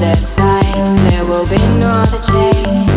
their sign, there will be no other change.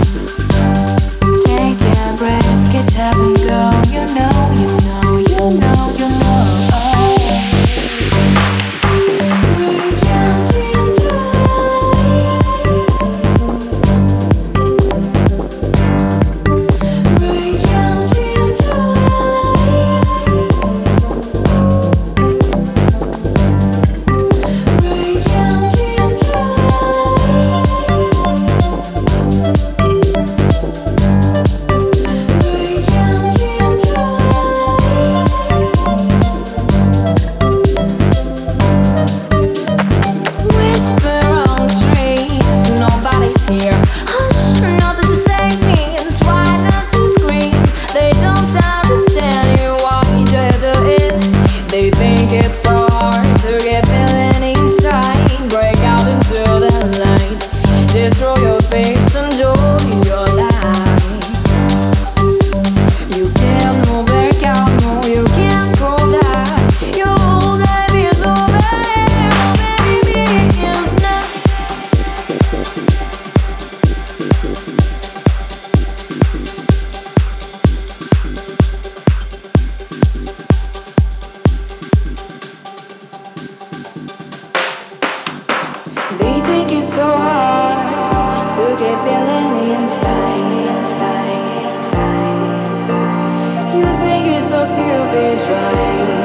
Hush, to save me, it's why not to scream. They don't understand you why do it. They think it's. think it's so hard to get feeling inside. You think it's so stupid trying.